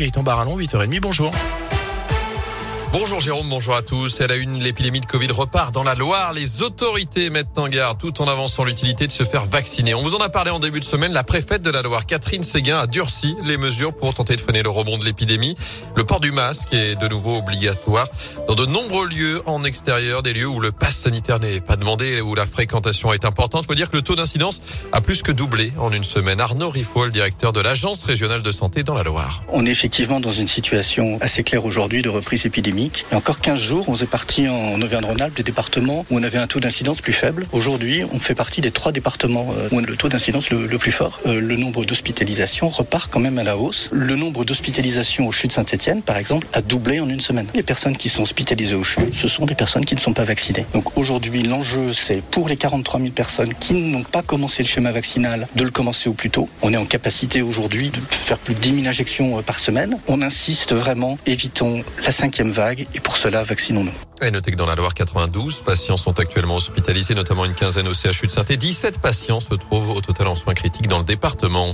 Gaëtan Barallon, 8h30, bonjour. Bonjour Jérôme, bonjour à tous. La une, l'épidémie de Covid repart dans la Loire. Les autorités mettent en garde tout en avançant l'utilité de se faire vacciner. On vous en a parlé en début de semaine. La préfète de la Loire, Catherine Séguin, a durci les mesures pour tenter de freiner le rebond de l'épidémie. Le port du masque est de nouveau obligatoire dans de nombreux lieux en extérieur, des lieux où le pass sanitaire n'est pas demandé, où la fréquentation est importante. Faut dire que le taux d'incidence a plus que doublé en une semaine. Arnaud Riffaut, le directeur de l'Agence régionale de santé dans la Loire. On est effectivement dans une situation assez claire aujourd'hui de reprise épidémique. A encore 15 jours, on est parti en Auvergne-Rhône-Alpes, des départements où on avait un taux d'incidence plus faible. Aujourd'hui, on fait partie des trois départements euh, où on a le taux d'incidence le, plus fort. Euh, le nombre d'hospitalisations repart quand même à la hausse. Le nombre d'hospitalisations au CHU de Saint-Etienne, par exemple, a doublé en une semaine. Les personnes qui sont hospitalisées au CHU, ce sont des personnes qui ne sont pas vaccinées. Donc aujourd'hui, l'enjeu, c'est pour les 43 000 personnes qui n'ont pas commencé le schéma vaccinal, de le commencer au plus tôt. On est en capacité aujourd'hui de faire plus de 10 000 injections euh, par semaine. On insiste vraiment, évitons la cinquième vague et pour cela, vaccinons-nous. Et notez que dans la Loire, 92 patients sont actuellement hospitalisés, notamment une quinzaine au CHU de saint 17 patients se trouvent au total en soins critiques dans le département.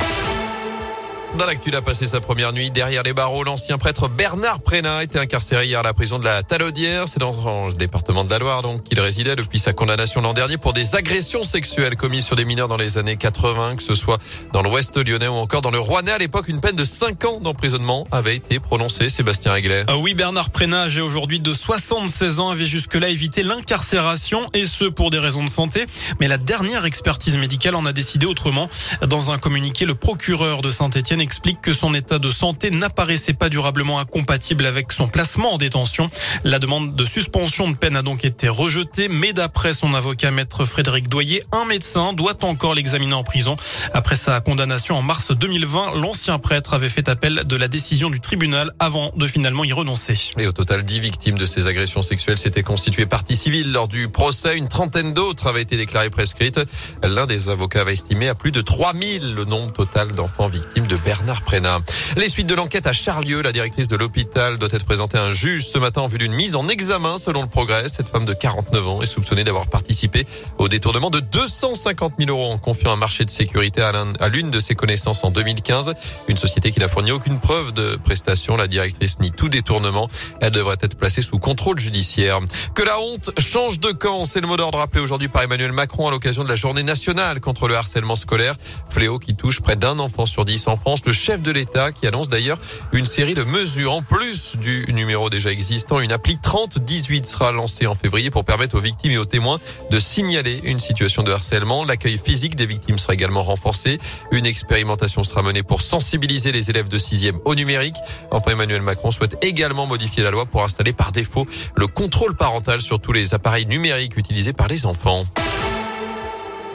Dans l'actu, il a passé sa première nuit derrière les barreaux. L'ancien prêtre Bernard Prénat était incarcéré hier à la prison de la Talaudière. C'est dans le département de la Loire, donc, qu'il résidait depuis sa condamnation l'an dernier pour des agressions sexuelles commises sur des mineurs dans les années 80, que ce soit dans l'ouest lyonnais ou encore dans le Rouennais. À l'époque, une peine de 5 ans d'emprisonnement avait été prononcée. Sébastien Réglet. Ah oui, Bernard Prénat, âgé aujourd'hui de 76 ans, avait jusque-là évité l'incarcération et ce pour des raisons de santé. Mais la dernière expertise médicale en a décidé autrement. Dans un communiqué, le procureur de Saint-Etienne explique que son état de santé n'apparaissait pas durablement incompatible avec son placement en détention. La demande de suspension de peine a donc été rejetée, mais d'après son avocat maître Frédéric Doyer, un médecin doit encore l'examiner en prison. Après sa condamnation en mars 2020, l'ancien prêtre avait fait appel de la décision du tribunal avant de finalement y renoncer. Et au total, dix victimes de ces agressions sexuelles s'étaient constituées partie civile lors du procès. Une trentaine d'autres avaient été déclarées prescrites. L'un des avocats avait estimé à plus de 3000 le nombre total d'enfants victimes de Bernard Prénat. Les suites de l'enquête à Charlieu, la directrice de l'hôpital doit être présentée à un juge ce matin en vue d'une mise en examen selon le progrès. Cette femme de 49 ans est soupçonnée d'avoir participé au détournement de 250 000 euros en confiant un marché de sécurité à l'une de ses connaissances en 2015. Une société qui n'a fourni aucune preuve de prestation. La directrice nie tout détournement. Elle devrait être placée sous contrôle judiciaire. Que la honte change de camp, c'est le mot d'ordre rappelé aujourd'hui par Emmanuel Macron à l'occasion de la journée nationale contre le harcèlement scolaire. Fléau qui touche près d'un enfant sur dix en France le chef de l'État qui annonce d'ailleurs une série de mesures en plus du numéro déjà existant. Une appli 3018 sera lancée en février pour permettre aux victimes et aux témoins de signaler une situation de harcèlement. L'accueil physique des victimes sera également renforcé. Une expérimentation sera menée pour sensibiliser les élèves de 6e au numérique. Enfin, Emmanuel Macron souhaite également modifier la loi pour installer par défaut le contrôle parental sur tous les appareils numériques utilisés par les enfants.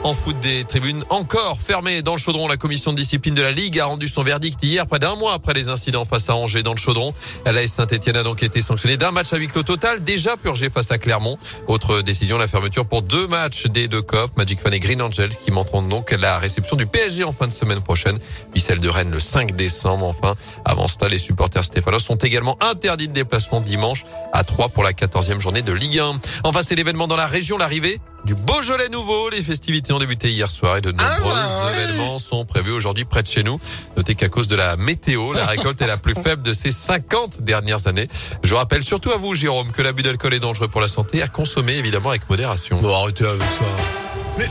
En foot des tribunes encore fermées dans le chaudron. La commission de discipline de la Ligue a rendu son verdict hier, près d'un mois après les incidents face à Angers dans le chaudron. La Saint-Etienne a donc été sanctionnée d'un match à huis clos total, déjà purgé face à Clermont. Autre décision, la fermeture pour deux matchs des deux COP, Magic Fan et Green Angels, qui montreront donc la réception du PSG en fin de semaine prochaine, puis celle de Rennes le 5 décembre. Enfin, avant cela, les supporters stéphanois sont également interdits de déplacement dimanche à 3 pour la 14e journée de Ligue 1. Enfin, c'est l'événement dans la région, l'arrivée du Beaujolais nouveau. Les festivités ont débuté hier soir et de ah nombreux événements sont prévus aujourd'hui près de chez nous. Notez qu'à cause de la météo, la récolte est la plus faible de ces 50 dernières années. Je rappelle surtout à vous, Jérôme, que l'abus d'alcool est dangereux pour la santé, à consommer évidemment avec modération. Bon, arrêtez avec ça. Mais...